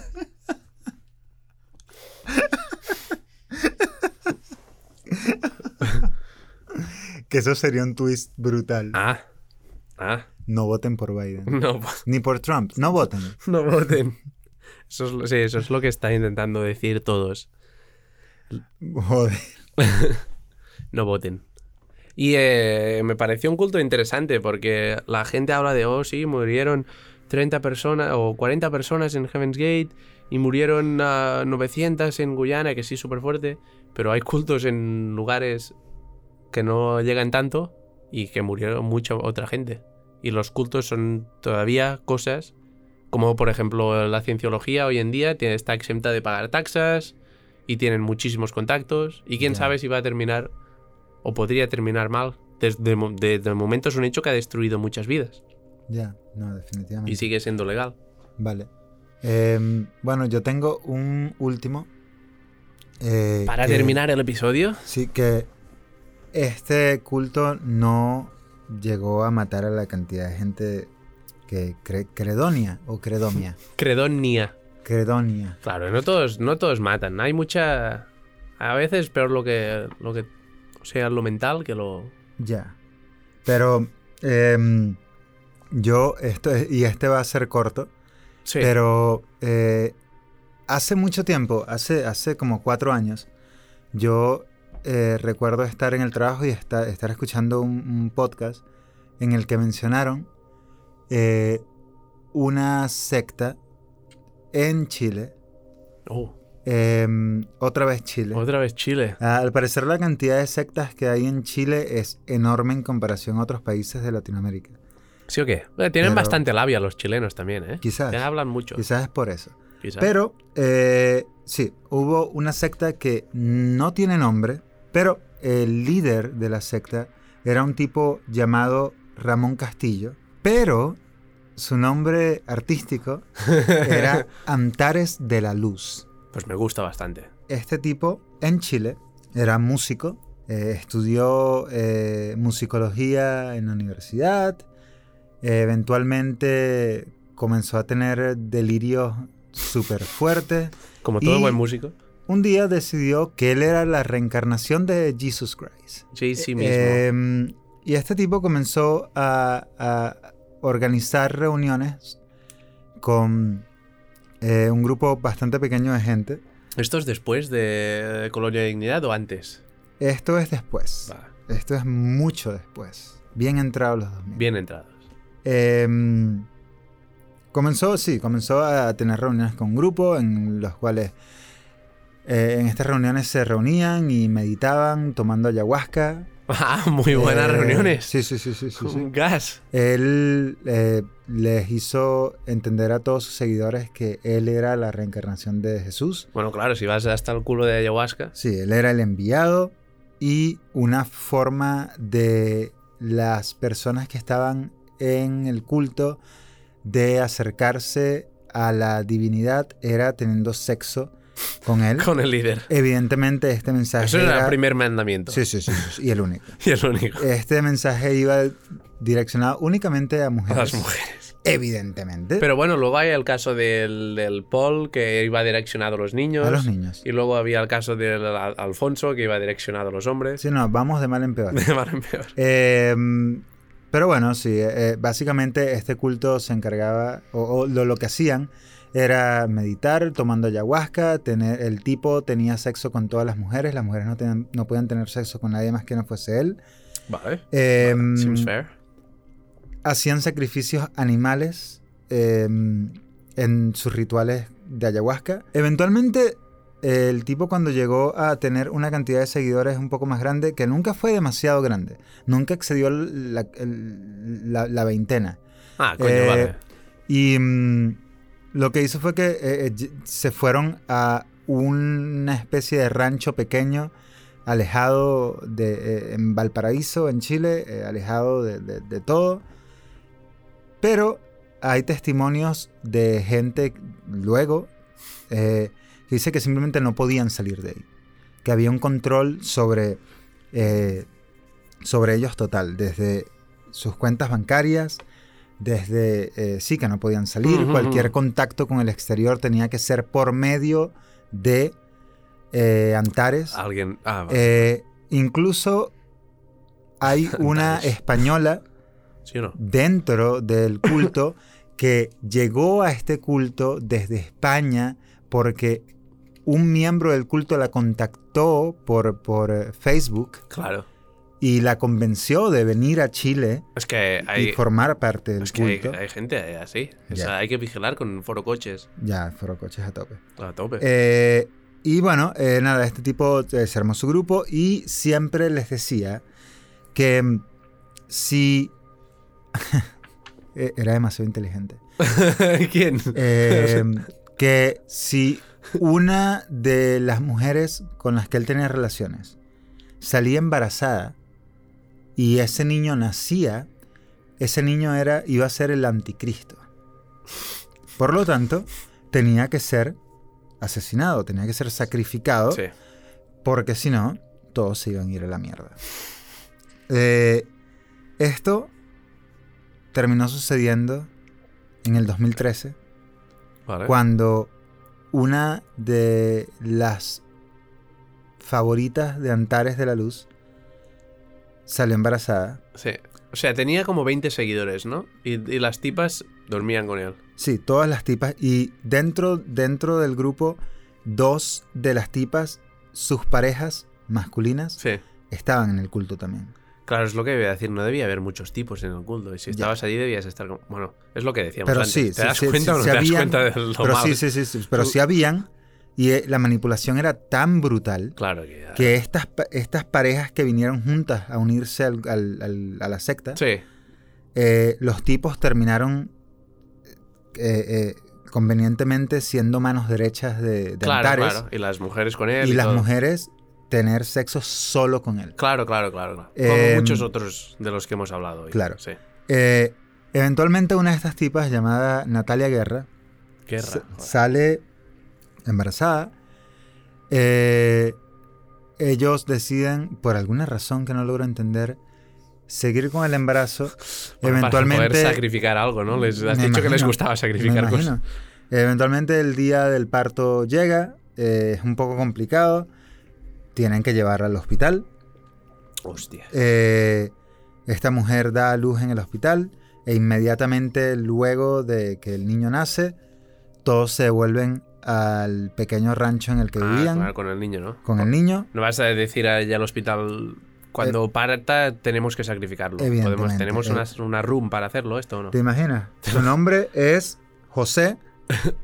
que eso sería un twist brutal.
Ah. Ah.
No voten por Biden.
No.
Ni por Trump. No voten.
No voten. Eso es, sí, eso es lo que está intentando decir todos.
Joder.
No voten. Y eh, me pareció un culto interesante porque la gente habla de, oh, sí, murieron 30 personas o 40 personas en Heaven's Gate y murieron 900 en Guyana, que sí, súper fuerte, pero hay cultos en lugares que no llegan tanto y que murieron mucha otra gente. Y los cultos son todavía cosas como por ejemplo la cienciología hoy en día está exenta de pagar taxas y tienen muchísimos contactos y quién sabe si va a terminar o podría terminar mal. Desde, el momento es un hecho que ha destruido muchas vidas.
Ya, no, definitivamente.
Y sigue siendo legal.
Vale. Em, bueno, yo tengo un último. eh,
Para
que-
terminar el episodio,
Sí, que este culto no llegó a matar a la cantidad de gente que cre- Credonia o Credomia.
Credonia.
Credonia.
Claro, no todos, no todos matan. Hay mucha. A veces peor lo que. lo que. Sea, lo mental que lo.
Ya. Pero em, yo, esto es- y este va a ser corto,
Sí.
pero eh, hace mucho tiempo, hace, hace como cuatro años, yo eh, recuerdo estar en el trabajo y esta- estar escuchando un, un podcast en el que mencionaron eh, una secta en Chile,
Oh,
em, otra vez Chile.
otra vez Chile.
Ah, Al parecer la cantidad de sectas que hay en Chile es enorme en comparación a otros países de Latinoamérica.
¿Sí o qué? Tienen
Pero-
bastante labia los chilenos también, ¿eh?
Quizás.
Que hablan mucho.
Quizás es por eso.
quizás.
Pero, eh, sí, hubo una secta que no tiene nombre, pero el líder de la secta era un tipo llamado Ramón Castillo, pero su nombre artístico era Antares de la Luz.
Pues me gusta bastante.
Este tipo en Chile era músico, eh, estudió eh, musicología en la universidad, eh, eventualmente comenzó a tener delirios súper fuertes.
Como todo buen músico.
Un día decidió que él era la reencarnación de Jesus Christ.
Sí, sí mismo.
Eh, y este tipo comenzó a, a organizar reuniones con eh, un grupo bastante pequeño de gente.
¿Esto es después de Colonia de Dignidad o antes?
Esto es después. Esto es mucho después. Bien entrados los 2000.
bien entrados.
Em, comenzó, sí, comenzó a tener reuniones con un grupo en los cuales eh, en estas reuniones se reunían y meditaban tomando ayahuasca.
Ah, muy buenas
Eh,
reuniones.
Sí, sí, sí, sí, sí,
gas.
Él eh, les hizo entender a todos sus seguidores que él era la reencarnación de Jesús.
Bueno, claro, si vas hasta el culo de ayahuasca.
Sí, él era el enviado y una forma de las personas que estaban en el culto de acercarse a la divinidad era teniendo sexo con él.
Con el líder.
Evidentemente este mensaje
Eso era el primer mandamiento.
Sí, sí, sí, sí, y el único.
Y el único.
Este mensaje iba direccionado únicamente a
A
mujeres.
las mujeres.
Evidentemente.
Pero bueno, luego hay el caso del, del Paul, que iba direccionado a los niños.
a los niños.
Y luego había el caso del Al- Alfonso, que iba direccionado a los hombres.
Sí, no, vamos de mal en peor.
De mal en peor.
Eh, pero bueno, sí, eh, básicamente este culto se encargaba, o, o lo, lo que hacían era meditar tomando ayahuasca, tener, el tipo tenía sexo con todas las mujeres, las mujeres no, tenían- no podían tener sexo con nadie más que no fuese él.
Vale.
Eh,
Seems fair.
hacían sacrificios animales eh, en sus rituales de ayahuasca. Eventualmente, el tipo cuando llegó a tener una cantidad de seguidores un poco más grande, que nunca fue demasiado grande, nunca excedió la- la veintena.
Ah, coño,
eh,
vale.
Y mm, lo que hizo fue que eh, eh, se fueron a una especie de rancho pequeño, alejado de, eh, en Valparaíso, en Chile, alejado de, de- todo. Pero hay testimonios de gente luego que dice que simplemente no podían salir de ahí. Que había un control sobre, sobre ellos total, desde sus cuentas bancarias, desde eh, sí que no podían salir, cualquier contacto con el exterior tenía que ser por medio de eh, Antares.
Alguien. Ah.
Eh, incluso hay una española
¿Sí o no?
dentro del culto que llegó a este culto desde España porque un miembro del culto la contactó por, por Facebook
Claro.
Y la convenció de venir a Chile
Es que
y formar parte del
Es que hay,
culto.
hay gente así. O sea, hay que vigilar con foro coches.
Ya, fueron coches a tope.
A tope.
Eh, y bueno, eh, nada, este tipo eh, se armó su grupo y siempre les decía que mm, si... Eh, Era demasiado inteligente.
¿Quién?
Eh, que si una de las mujeres con las que él tenía relaciones salía embarazada y ese niño nacía, ese niño era, iba a ser el anticristo. Por lo tanto, tenía que ser asesinado, tenía que ser sacrificado,
Sí.
porque si no, todos se iban a ir a la mierda. Eh, esto terminó sucediendo en el 2013,
Vale.
cuando una de las favoritas de Antares de la Luz salió embarazada.
Sí. O sea, tenía como 20 seguidores, ¿no? Y, y las tipas dormían con él.
Sí, todas las tipas. Y dentro, dentro del grupo, dos de las tipas, sus parejas masculinas,
Sí.
estaban en el culto también.
Claro, es lo que iba a decir. No debía haber muchos tipos en el culto. Y si
Ya.
estabas allí debías estar... Bueno, es lo que decíamos
Pero
antes.
sí,
¿Te
sí,
das
sí,
cuenta
sí,
o no
sí
te das cuenta de lo
Pero
mal?
sí, sí, sí, sí, Pero
Tú-
sí habían. Y eh, la manipulación era tan brutal
Claro que...
que estas, estas parejas que vinieron juntas a unirse al- al- al- a la secta,
Sí.
eh, los tipos terminaron eh, eh, convenientemente siendo manos derechas de, de
Claro,
Antares.
claro. Y las mujeres con él.
Y las
todo.
mujeres tener sexo solo con él.
Claro, claro, claro. claro. Como muchos otros de los que hemos hablado hoy.
claro.
Sí.
Eventualmente una de estas tipas llamada Natalia Guerra
Guerra.
sale embarazada. Eh, ellos deciden, por alguna razón que no logro entender, seguir con el embarazo.
Bueno, Para
eventualmente...
poder sacrificar algo, ¿no? Les has dicho que les gustaba sacrificar cosas.
Eventualmente el día del parto llega, eh, es un poco complicado, tienen que llevarla al hospital.
Hostia.
Eh, esta mujer da a luz en el hospital e inmediatamente luego de que el niño nace, todos se devuelven al pequeño rancho en el que
Ah,
vivían
claro, con el niño, ¿no?
con el niño.
No vas a decir a ella al hospital cuando parta tenemos que sacrificarlo. Podemos, tenemos
eh.
una, una room para hacerlo, esto o no.
¿Te imaginas? Su nombre es José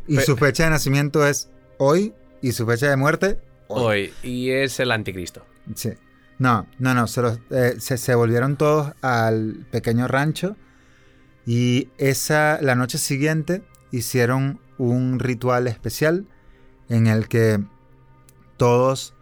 y su fecha de nacimiento es hoy y su fecha de muerte
Hoy. Y es el anticristo.
Sí. No, no, no. Se, los- eh, se, se volvieron todos al pequeño rancho. Y esa, la noche siguiente hicieron un ritual especial en el que todos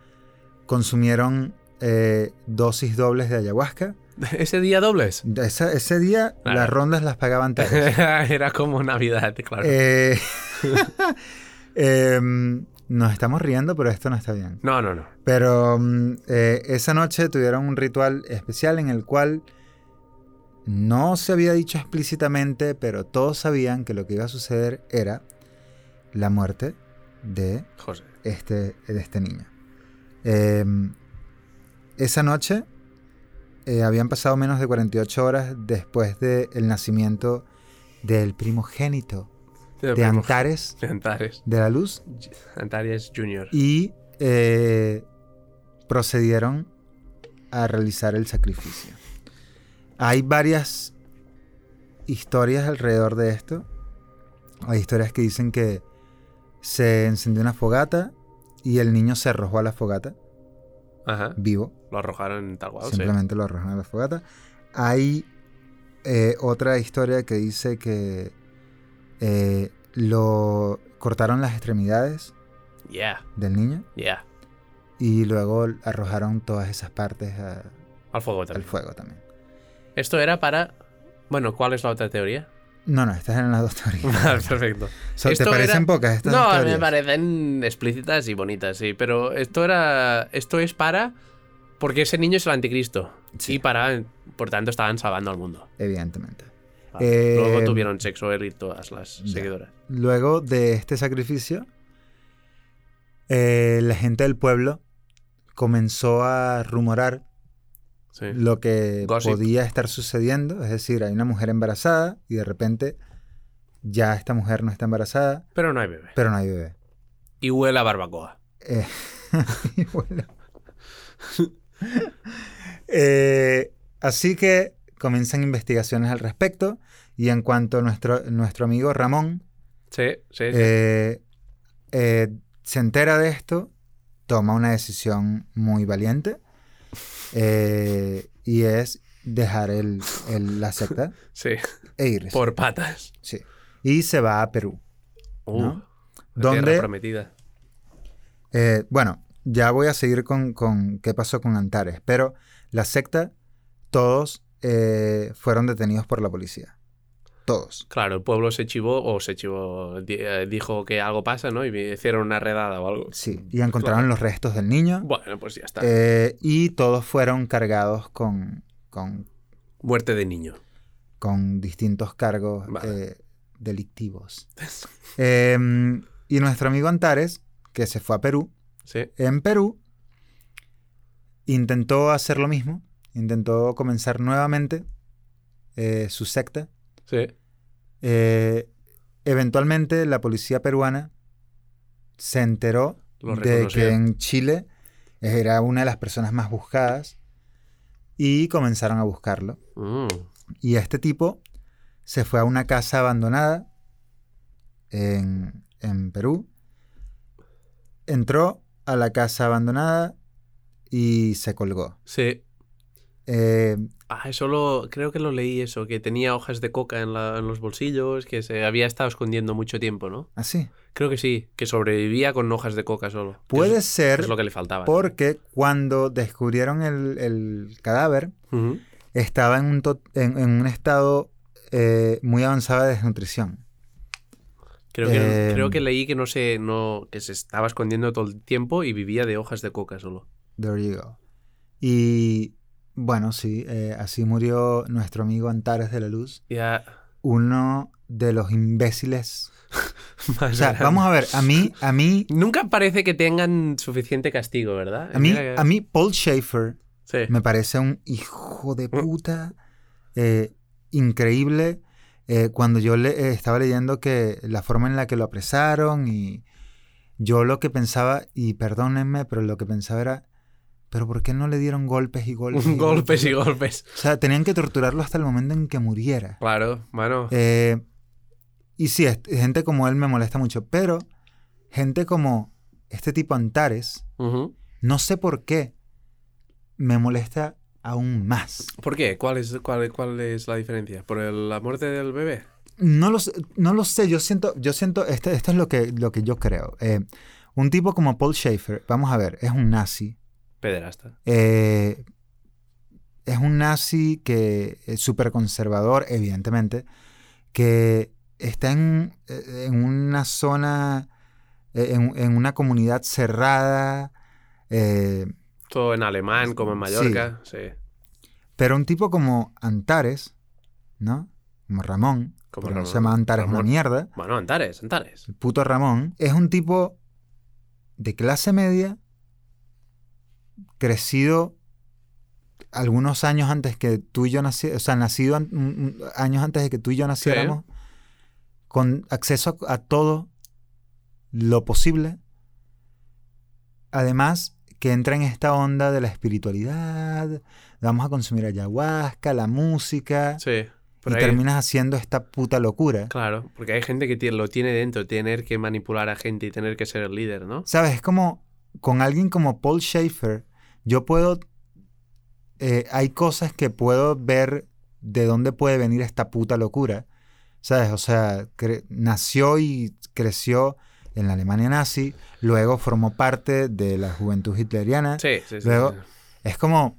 consumieron eh, dosis dobles de ayahuasca.
¿Ese día dobles?
Ese día
Claro.
las rondas las pagaban todos.
Era como Navidad, claro.
Eh, em, nos estamos riendo, pero esto no está bien.
no, no, no.
Pero mm, eh, esa noche tuvieron un ritual especial en el cual no se había dicho explícitamente, pero todos sabían que lo que iba a suceder era la muerte de
José.
este, de este niño. Eh, esa noche eh, habían pasado menos de 48 horas después del nacimiento del primogénito de Antares
De Antares.
de la Luz
Antares Junior.
y eh, procedieron a realizar el sacrificio. Hay varias historias alrededor de esto. Hay historias que dicen que se encendió una fogata y el niño se arrojó a la fogata
Ajá.
vivo.
Lo arrojaron en tal cual, sí.
Simplemente lo arrojaron a la fogata. Hay eh, otra historia que dice que eh, lo cortaron las extremidades
Yeah,
del niño
yeah.
y luego arrojaron todas esas partes a-
Al fuego
al
también.
fuego también.
Esto era para... Bueno, ¿cuál es la otra teoría?
No, no, estas eran las dos teorías.
Vale, Perfecto.
So, ¿Te
Esto
parecen
era-
pocas estas dos
No, me parecen explícitas y bonitas, sí. Pero esto era. Esto es para. Porque ese niño es el anticristo.
Sí.
Y para. Por tanto, estaban salvando al mundo.
Evidentemente.
Vale.
Eh,
Luego tuvieron sexo él y todas las
ya.
seguidoras.
Luego de este sacrificio, eh, la gente del pueblo comenzó a rumorar
Sí.
lo que
Gossip.
podía estar sucediendo. Es decir, hay una mujer embarazada y de repente ya esta mujer no está embarazada,
Pero no hay bebé.
pero no hay bebé.
Y huele a barbacoa.
Eh, y bueno. Eh, así que comienzan investigaciones al respecto y en cuanto a nuestro, nuestro amigo Ramón
Sí, sí. sí.
eh, se entera de esto, toma una decisión muy valiente eh, y es dejar el, el- la secta
sí.
e irse.
Por patas.
Sí. Y se va a Perú.
Uh,
¿No?
tierra
¿Dónde?
prometida.
Eh, bueno, ya voy a seguir con, con qué pasó con Antares, pero la secta, todos eh, fueron detenidos por la policía. Todos.
Claro, el pueblo se chivó o se chivó, eh, dijo que algo pasa, ¿no? Y hicieron una redada o algo.
Sí, y encontraron los restos del niño
Bueno, pues ya está.
eh, y todos fueron cargados con, con,
Muerte de niño.
con distintos cargos
Vale.
eh, delictivos. Eh, y nuestro amigo Antares, que se fue a Perú,
Sí.
en Perú intentó hacer lo mismo, intentó comenzar nuevamente eh, su secta.
Sí.
Eh, eventualmente la policía peruana se enteró de que en Chile era una de las personas más buscadas y comenzaron a buscarlo.
Mm.
Y este tipo se fue a una casa abandonada en, en Perú. Entró a la casa abandonada y se colgó.
Sí.
Eh,
Ah, eso lo, creo que lo leí eso, que tenía hojas de coca en, la- en los bolsillos, que se había estado escondiendo mucho tiempo, ¿no?
así.
Creo que sí, que sobrevivía con hojas de coca solo.
Puede
es-
ser
Es lo que le faltaba.
porque cuando descubrieron el, el cadáver estaba en un, en, en un estado eh, muy avanzado de desnutrición.
Creo que,
Eh,
creo que leí que no se, no, que se estaba escondiendo todo el tiempo y vivía de hojas de coca solo.
There you go. Y bueno, sí, eh, así murió nuestro amigo Antares de la Luz,
Ya.
uno de los imbéciles. O sea, vamos a ver, a mí, a mí,
Nunca parece que tengan suficiente castigo, ¿verdad?
a mí,
que-
a mí Paul Schaefer
Sí.
me parece un hijo de puta eh, increíble. Eh, cuando yo le, estaba leyendo que la forma en la que lo apresaron y yo lo que pensaba, y perdónenme, pero lo que pensaba era, pero ¿por qué no le dieron golpes y golpes? y
golpes y golpes.
O sea, tenían que torturarlo hasta el momento en que muriera.
Claro, bueno.
Eh, y sí, gente como él me molesta mucho, pero gente como este tipo Antares, no sé por qué, me molesta aún más.
¿Por qué? ¿Cuál es, cuál, ¿Cuál es la diferencia? ¿Por el- la muerte del bebé?
No lo, sé- no lo sé, yo siento, yo siento, este- esto es lo que, lo que yo creo. Eh, un tipo como Paul Schaefer, vamos a ver, es un nazi.
Pederasta.
Eh, es un nazi que es súper conservador, evidentemente, que está en, eh, en una zona, eh, en, en una comunidad cerrada, eh,
Todo en alemán, como en Mallorca. Sí.
pero un tipo como Antares, ¿no? Como Ramón,
Como Ramón.
se llama Antares una
Ramón.
mierda.
Bueno, Antares, Antares.
el puto Ramón, es un tipo de clase media, crecido algunos años antes que tú y yo nací, o sea, nacido an- años antes de que tú y yo naciéramos, con acceso a, a todo lo posible. Además, que entra en esta onda de la espiritualidad, vamos a consumir ayahuasca, la música,
Sí.
y
Pero hay-
terminas haciendo esta puta locura.
Claro, porque hay gente que lo tiene dentro, tener que manipular a gente y tener que ser el líder, ¿no?
¿Sabes? Es como con alguien como Paul Schaefer, yo puedo. eh, hay cosas que puedo ver de dónde puede venir esta puta locura. ¿Sabes? O sea, nació y creció en la Alemania nazi, luego formó parte de la juventud hitleriana.
Sí, sí, sí.
Luego-. Es como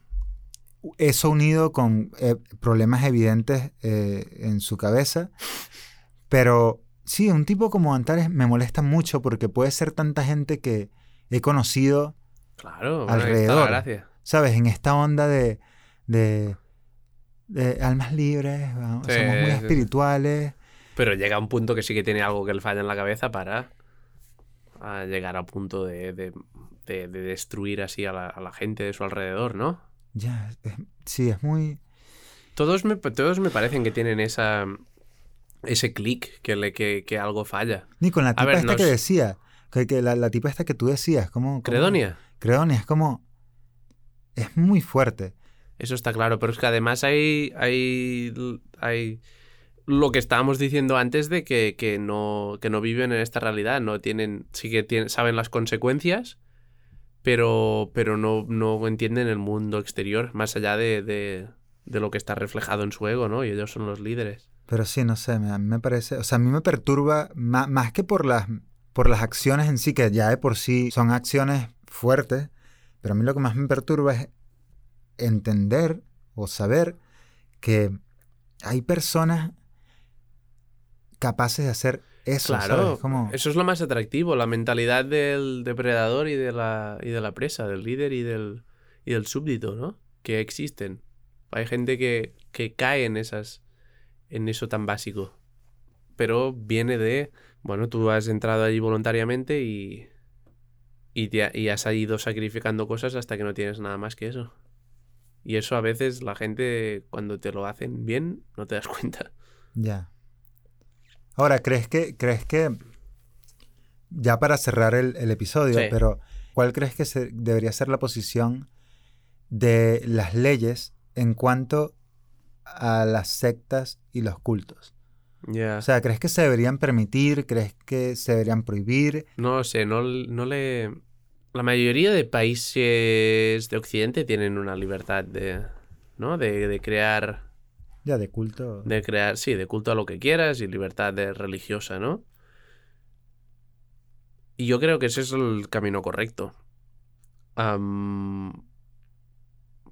eso unido con eh, problemas evidentes eh, en su cabeza. Pero sí, un tipo como Antares me molesta mucho porque puede ser tanta gente que he conocido,
Claro,
alrededor.
gracia.
¿sabes? En esta onda de, de, de almas libres, vamos,
Sí,
somos muy
sí,
espirituales.
Pero llega a un punto que sí que tiene algo que le falla en la cabeza para a llegar a punto de, de- de- de destruir así a la, a la gente de su alrededor, ¿no?
Ya, es- sí, es muy...
Todos me, todos me parecen que tienen esa ese clic que, le, que, que algo falla.
Ni con la tipa
ver,
esta
nos-
que decía, que, que la, la tipa esta que tú decías, como...
Credonia,
Credonia, es como... Es muy fuerte.
eso está claro, pero es que además hay, hay, hay lo que estábamos diciendo antes de que, que no, que no viven en esta realidad, no tienen, sí que tienen, saben las consecuencias, pero, pero no, no entienden el mundo exterior, más allá de, de, de lo que está reflejado en su ego, ¿no? Y ellos son los líderes.
Pero sí, no sé, me, a mí me parece, o sea, a mí me perturba ma- más, que por las, por las acciones en sí, que ya de por sí son acciones fuertes, pero a mí lo que más me perturba es entender o saber que hay personas capaces de hacer eso.
Claro, eso es lo más atractivo, la mentalidad del depredador y de la, y de la presa, del líder y del, y del súbdito, ¿no? Que existen. Hay gente que, que cae en esas en eso tan básico. Pero viene de, bueno, tú has entrado allí voluntariamente y, y, has ido sacrificando cosas hasta que no tienes nada más que eso. Y eso a veces la gente, cuando te lo hacen bien, no te das cuenta.
Ya. Ahora, ¿crees que, crees que, ya para cerrar el, episodio, pero ¿cuál crees que se, debería ser la posición de las leyes en cuanto a las sectas y los cultos? O sea, ¿crees que se deberían permitir? ¿Crees que se deberían prohibir?
No sé, no, no le... La mayoría de países de Occidente tienen una libertad de, ¿no? De, de crear...
Ya, de culto.
De crear, sí, de culto a lo que quieras y libertad de religiosa, ¿no? Y yo creo que ese es el camino correcto.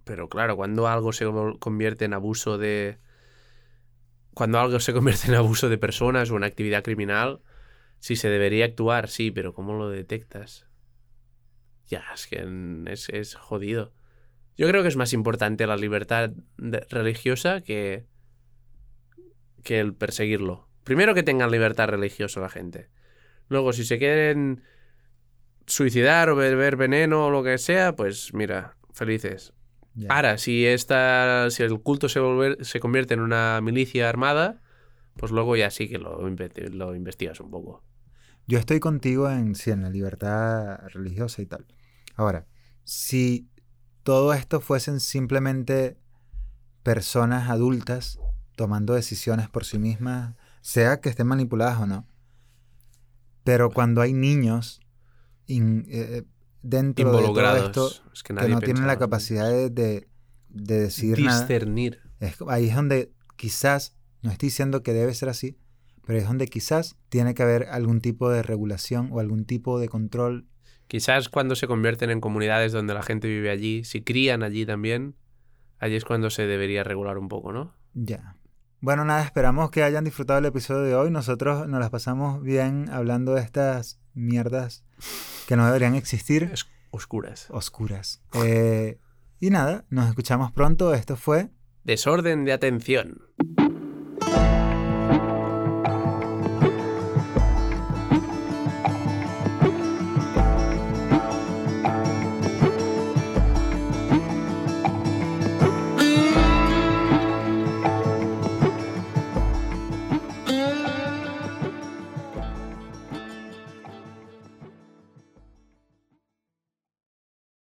pero claro, cuando algo se convierte en abuso de cuando algo se convierte en abuso de personas o en actividad criminal, si se debería actuar, sí, pero ¿cómo lo detectas? Ya, es que es, jodido. Yo creo que es más importante la libertad religiosa que, que el perseguirlo. Primero que tengan libertad religiosa la gente. Luego, si se quieren suicidar o beber veneno o lo que sea, pues mira, felices. Ahora, si, esta, si el culto se, se convierte en una milicia armada, pues luego ya sí que lo, lo investigas un poco.
Yo estoy contigo en, sí, en la libertad religiosa y tal. Ahora, si todo esto fuesen simplemente personas adultas tomando decisiones por sí mismas, sea que estén manipuladas o no, pero cuando hay niños eh, dentro de todo esto que, no tienen la capacidad de, de, decir
discernir.
ahí es donde quizás, no estoy diciendo que debe ser así, pero es donde quizás tiene que haber algún tipo de regulación o algún tipo de control.
Quizás cuando se convierten en comunidades donde la gente vive allí, si crían allí también, allí es cuando se debería regular un poco, ¿no?
Ya. Bueno, nada, esperamos que hayan disfrutado el episodio de hoy. Nosotros nos las pasamos bien hablando de estas mierdas que no deberían existir.
oscuras.
Oscuras. Eh, y nada, nos escuchamos pronto. Esto fue...
Desorden de atención.